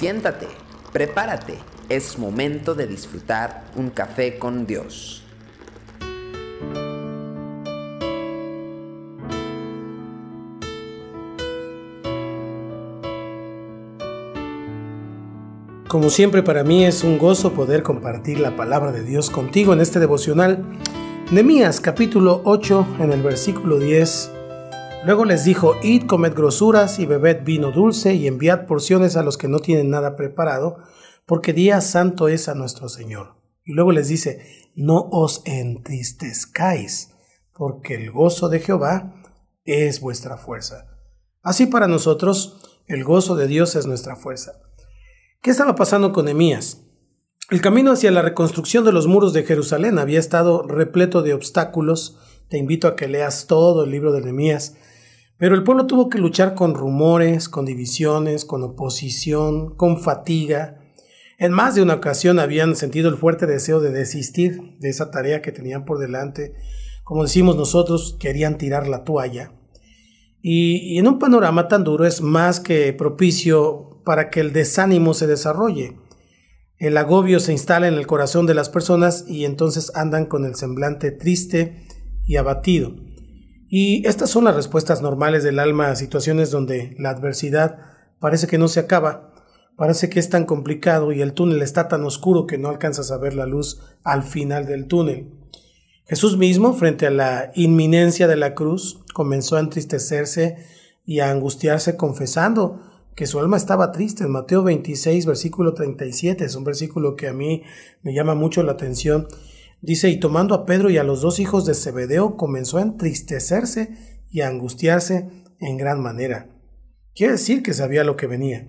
Siéntate, prepárate, es momento de disfrutar un café con Dios. Como siempre para mí es un gozo poder compartir la palabra de Dios contigo en este devocional. Nemías capítulo 8 en el versículo 10. Luego les dijo, id, comed grosuras y bebed vino dulce y enviad porciones a los que no tienen nada preparado, porque día santo es a nuestro Señor. Y luego les dice, no os entristezcáis, porque el gozo de Jehová es vuestra fuerza. Así para nosotros, el gozo de Dios es nuestra fuerza. ¿Qué estaba pasando con Emías? El camino hacia la reconstrucción de los muros de Jerusalén había estado repleto de obstáculos. Te invito a que leas todo el libro de Nehemías. Pero el pueblo tuvo que luchar con rumores, con divisiones, con oposición, con fatiga. En más de una ocasión habían sentido el fuerte deseo de desistir de esa tarea que tenían por delante. Como decimos nosotros, querían tirar la toalla. Y, y en un panorama tan duro es más que propicio para que el desánimo se desarrolle. El agobio se instala en el corazón de las personas y entonces andan con el semblante triste y abatido. Y estas son las respuestas normales del alma a situaciones donde la adversidad parece que no se acaba, parece que es tan complicado y el túnel está tan oscuro que no alcanzas a ver la luz al final del túnel. Jesús mismo, frente a la inminencia de la cruz, comenzó a entristecerse y a angustiarse confesando que su alma estaba triste. En Mateo 26, versículo 37, es un versículo que a mí me llama mucho la atención. Dice, y tomando a Pedro y a los dos hijos de Zebedeo, comenzó a entristecerse y a angustiarse en gran manera. Quiere decir que sabía lo que venía.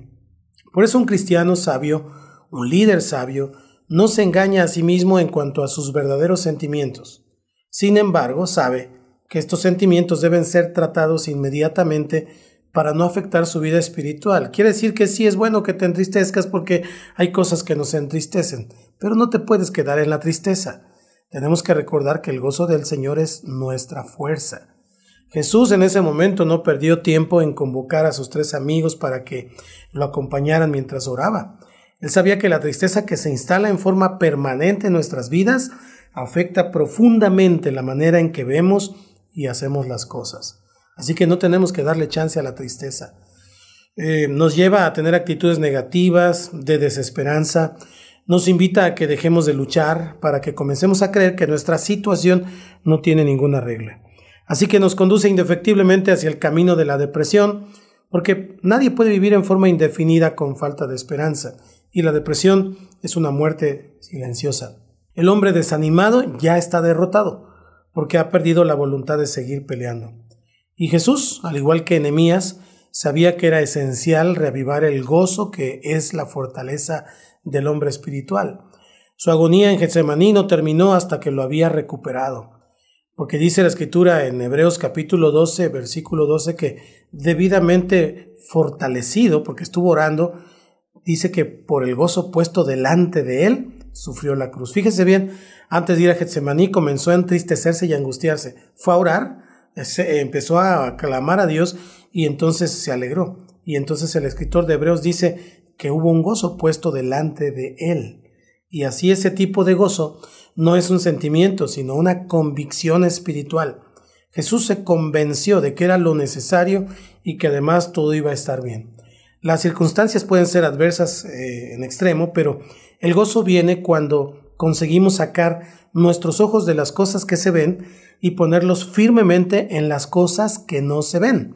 Por eso un cristiano sabio, un líder sabio, no se engaña a sí mismo en cuanto a sus verdaderos sentimientos. Sin embargo, sabe que estos sentimientos deben ser tratados inmediatamente para no afectar su vida espiritual. Quiere decir que sí es bueno que te entristezcas porque hay cosas que nos entristecen, pero no te puedes quedar en la tristeza. Tenemos que recordar que el gozo del Señor es nuestra fuerza. Jesús en ese momento no perdió tiempo en convocar a sus tres amigos para que lo acompañaran mientras oraba. Él sabía que la tristeza que se instala en forma permanente en nuestras vidas afecta profundamente la manera en que vemos y hacemos las cosas. Así que no tenemos que darle chance a la tristeza. Eh, nos lleva a tener actitudes negativas, de desesperanza, nos invita a que dejemos de luchar para que comencemos a creer que nuestra situación no tiene ninguna regla. Así que nos conduce indefectiblemente hacia el camino de la depresión, porque nadie puede vivir en forma indefinida con falta de esperanza, y la depresión es una muerte silenciosa. El hombre desanimado ya está derrotado, porque ha perdido la voluntad de seguir peleando. Y Jesús, al igual que Nehemías, sabía que era esencial reavivar el gozo que es la fortaleza del hombre espiritual. Su agonía en Getsemaní no terminó hasta que lo había recuperado. Porque dice la escritura en Hebreos capítulo 12, versículo 12, que debidamente fortalecido, porque estuvo orando, dice que por el gozo puesto delante de él, sufrió la cruz. Fíjese bien, antes de ir a Getsemaní comenzó a entristecerse y angustiarse. Fue a orar, empezó a clamar a Dios y entonces se alegró. Y entonces el escritor de Hebreos dice que hubo un gozo puesto delante de él. Y así ese tipo de gozo no es un sentimiento, sino una convicción espiritual. Jesús se convenció de que era lo necesario y que además todo iba a estar bien. Las circunstancias pueden ser adversas eh, en extremo, pero el gozo viene cuando conseguimos sacar nuestros ojos de las cosas que se ven y ponerlos firmemente en las cosas que no se ven.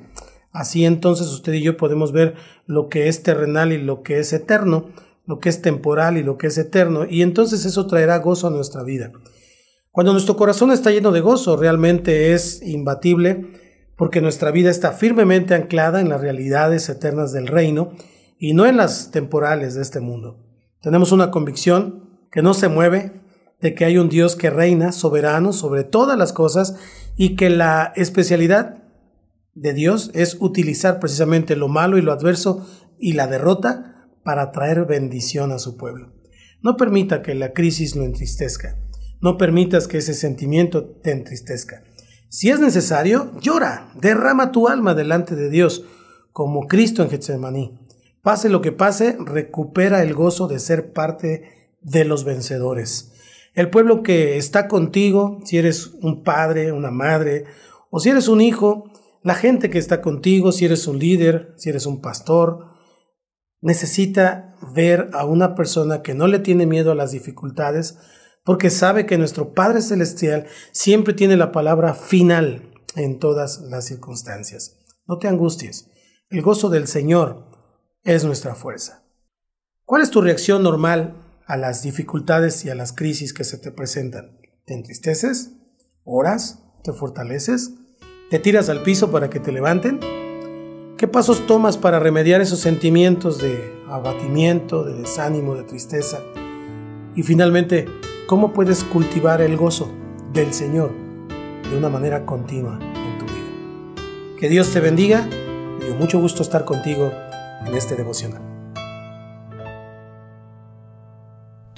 Así entonces usted y yo podemos ver lo que es terrenal y lo que es eterno, lo que es temporal y lo que es eterno, y entonces eso traerá gozo a nuestra vida. Cuando nuestro corazón está lleno de gozo, realmente es imbatible, porque nuestra vida está firmemente anclada en las realidades eternas del reino y no en las temporales de este mundo. Tenemos una convicción que no se mueve, de que hay un Dios que reina soberano sobre todas las cosas y que la especialidad de Dios es utilizar precisamente lo malo y lo adverso y la derrota para traer bendición a su pueblo. No permita que la crisis lo entristezca. No permitas que ese sentimiento te entristezca. Si es necesario, llora, derrama tu alma delante de Dios, como Cristo en Getsemaní, Pase lo que pase, recupera el gozo de ser parte de los vencedores. El pueblo que está contigo, si eres un padre, una madre, o si eres un hijo, la gente que está contigo, si eres un líder, si eres un pastor, necesita ver a una persona que no le tiene miedo a las dificultades, porque sabe que nuestro Padre Celestial siempre tiene la palabra final en todas las circunstancias. No te angusties. El gozo del Señor es nuestra fuerza. ¿Cuál es tu reacción normal a las dificultades y a las crisis que se te presentan? ¿Te entristeces? ¿Oras? ¿Te fortaleces? ¿Te tiras al piso para que te levanten? ¿Qué pasos tomas para remediar esos sentimientos de abatimiento, de desánimo, de tristeza? Y finalmente, ¿cómo puedes cultivar el gozo del Señor de una manera continua en tu vida? Que Dios te bendiga. Me dio mucho gusto estar contigo en este devocional.